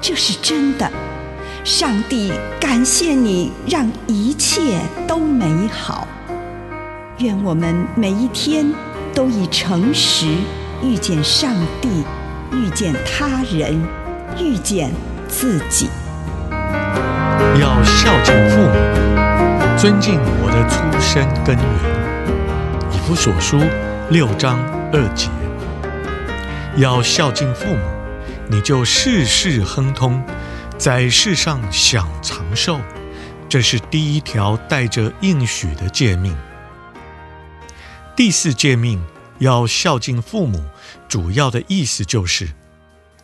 这是真的。上帝感谢你，让一切都美好。愿我们每一天都以诚实遇见上帝，遇见他人，遇见自己。要孝敬父母，尊敬我的出生根源。以弗所书六章二节。要孝敬父母，你就事事亨通，在世上享长寿。这是第一条带着应许的诫命。第四诫命要孝敬父母，主要的意思就是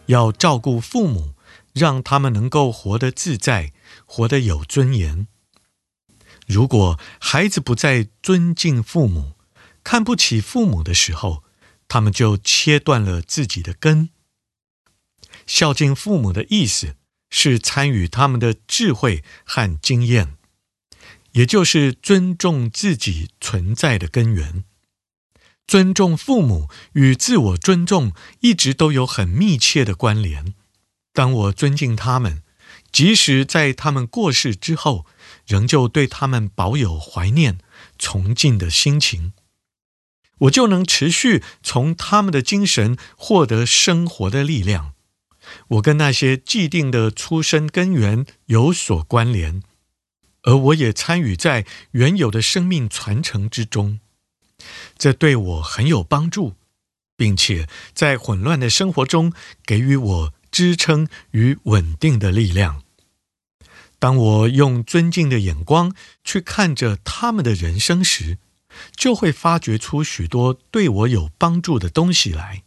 要照顾父母，让他们能够活得自在。活得有尊严。如果孩子不再尊敬父母、看不起父母的时候，他们就切断了自己的根。孝敬父母的意思是参与他们的智慧和经验，也就是尊重自己存在的根源。尊重父母与自我尊重一直都有很密切的关联。当我尊敬他们，即使在他们过世之后，仍旧对他们保有怀念、崇敬的心情，我就能持续从他们的精神获得生活的力量。我跟那些既定的出生根源有所关联，而我也参与在原有的生命传承之中，这对我很有帮助，并且在混乱的生活中给予我支撑与稳定的力量。当我用尊敬的眼光去看着他们的人生时，就会发掘出许多对我有帮助的东西来，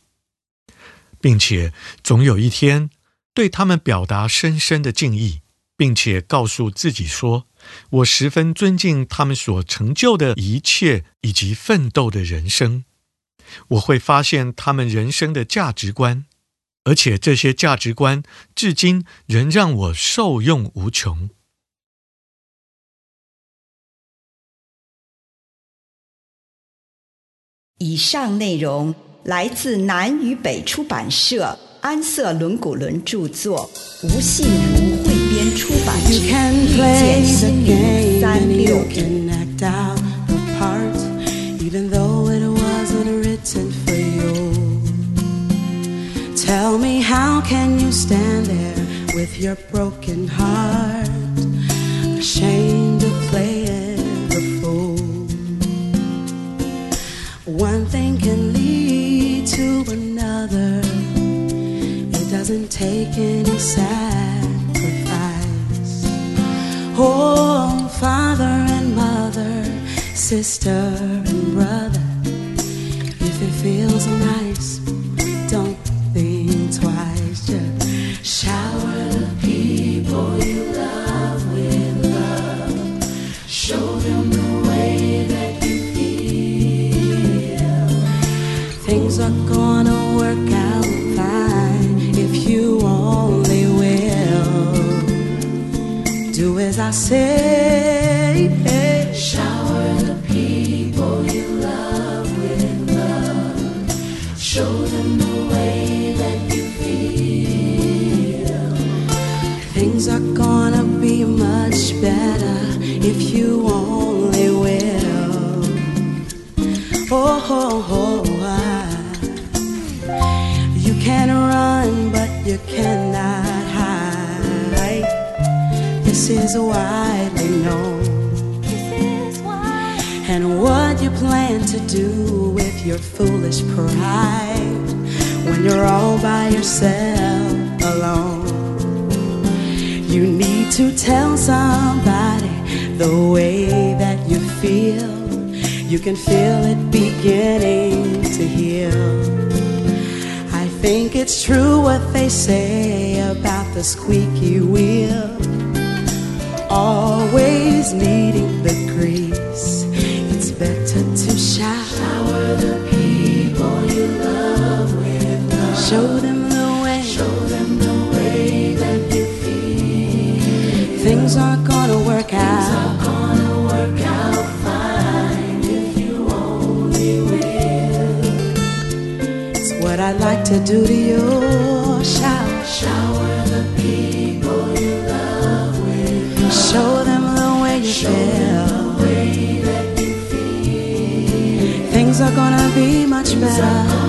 并且总有一天对他们表达深深的敬意，并且告诉自己说，我十分尊敬他们所成就的一切以及奋斗的人生。我会发现他们人生的价值观。而且这些价值观至今仍让我受用无穷。以上内容来自南与北出版社安瑟伦古伦著作，吴信如汇编出版的《遇见心灵三六五》。Tell me how can you stand there with your broken heart, ashamed doesn't take any sacrifice. Oh, father and mother, sister and brother, if it feels nice gonna be much better if you only will. Oh, oh, oh you can run, but you cannot hide. this is widely known. And what you plan to do with your foolish pride when you're all by yourself to tell somebody the way that you feel. You can feel it beginning to heal. I think it's true what they say about the squeaky wheel. Always needing the grease. It's better to shower the people you love with love. Show them Things are gonna work out. Things are gonna work out fine if you only will. It's what I'd like to do to you. Shower, shower the people you love with love. Show them the way you Show feel. Them the way that you feel. Things are gonna be much Things better.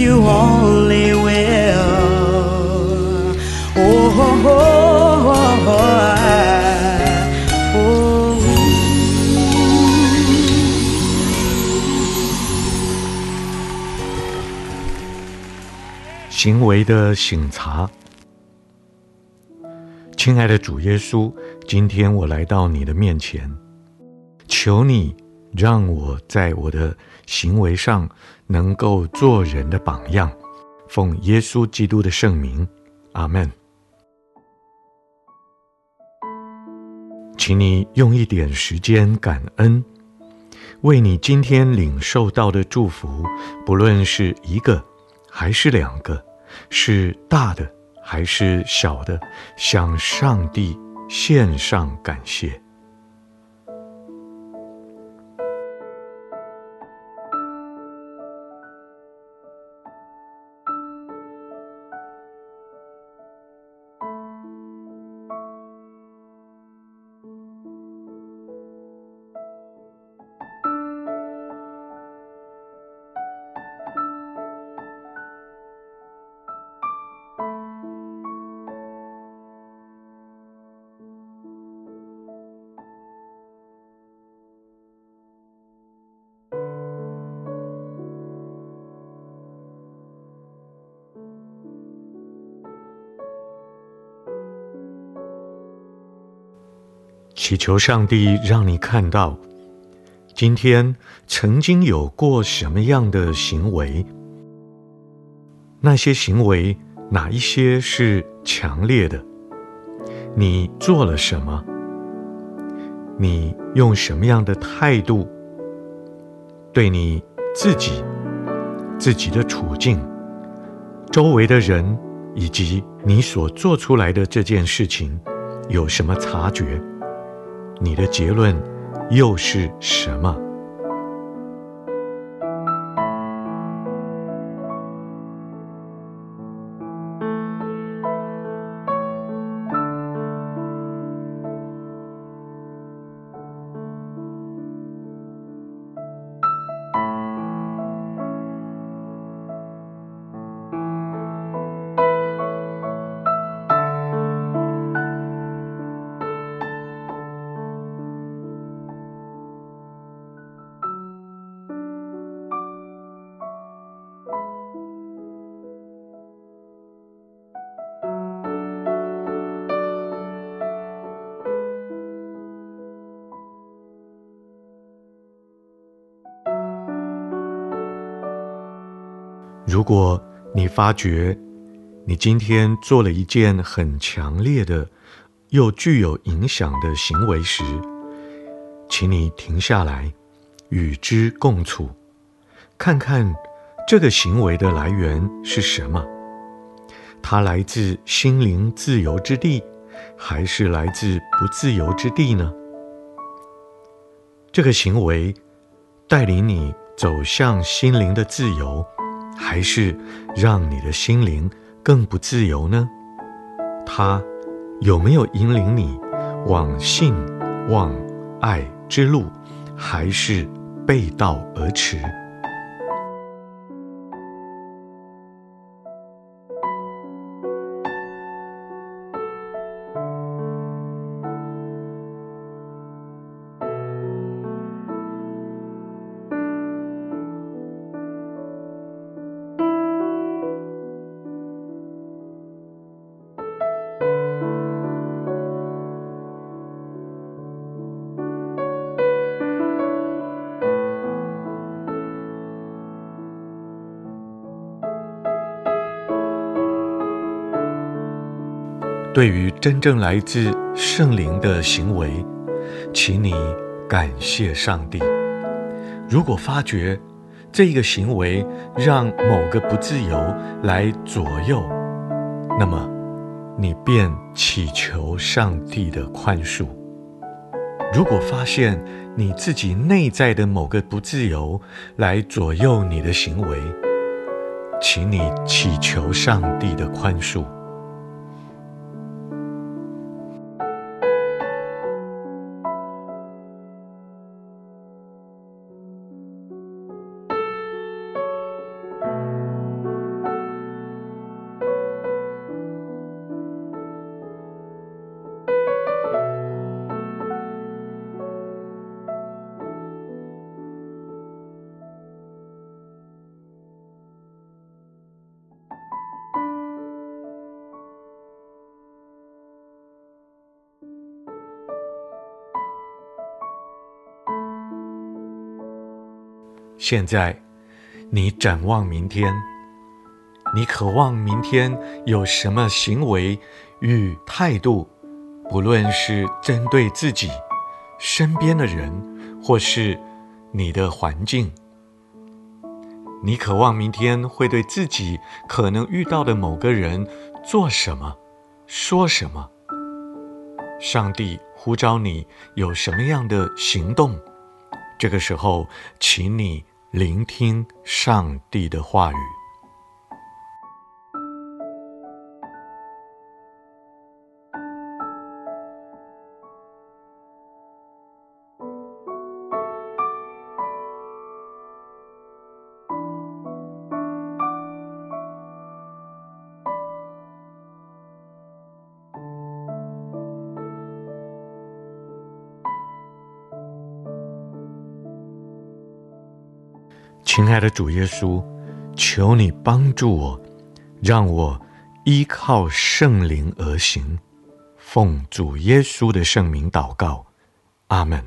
You only will. Oh, oh, oh, oh, oh. 行为的省察，亲爱的主耶稣，今天我来到你的面前，求你让我在我的行为上能够做人的榜样，奉耶稣基督的圣名，阿门。请你用一点时间感恩，为你今天领受到的祝福，不论是一个还是两个，是大的还是小的，向上帝献上感谢。祈求上帝让你看到，今天曾经有过什么样的行为，那些行为哪一些是强烈的？你做了什么？你用什么样的态度对你自己、自己的处境、周围的人以及你所做出来的这件事情有什么察觉？你的结论又是什么？如果你发觉你今天做了一件很强烈的又具有影响的行为时，请你停下来，与之共处，看看这个行为的来源是什么？它来自心灵自由之地，还是来自不自由之地呢？这个行为带领你走向心灵的自由。还是让你的心灵更不自由呢？它有没有引领你往信、往、爱之路，还是背道而驰？对于真正来自圣灵的行为，请你感谢上帝。如果发觉这个行为让某个不自由来左右，那么你便祈求上帝的宽恕。如果发现你自己内在的某个不自由来左右你的行为，请你祈求上帝的宽恕。现在，你展望明天，你渴望明天有什么行为与态度？不论是针对自己、身边的人，或是你的环境，你渴望明天会对自己可能遇到的某个人做什么、说什么？上帝呼召你有什么样的行动？这个时候，请你。聆听上帝的话语。亲爱的主耶稣，求你帮助我，让我依靠圣灵而行。奉主耶稣的圣名祷告，阿门。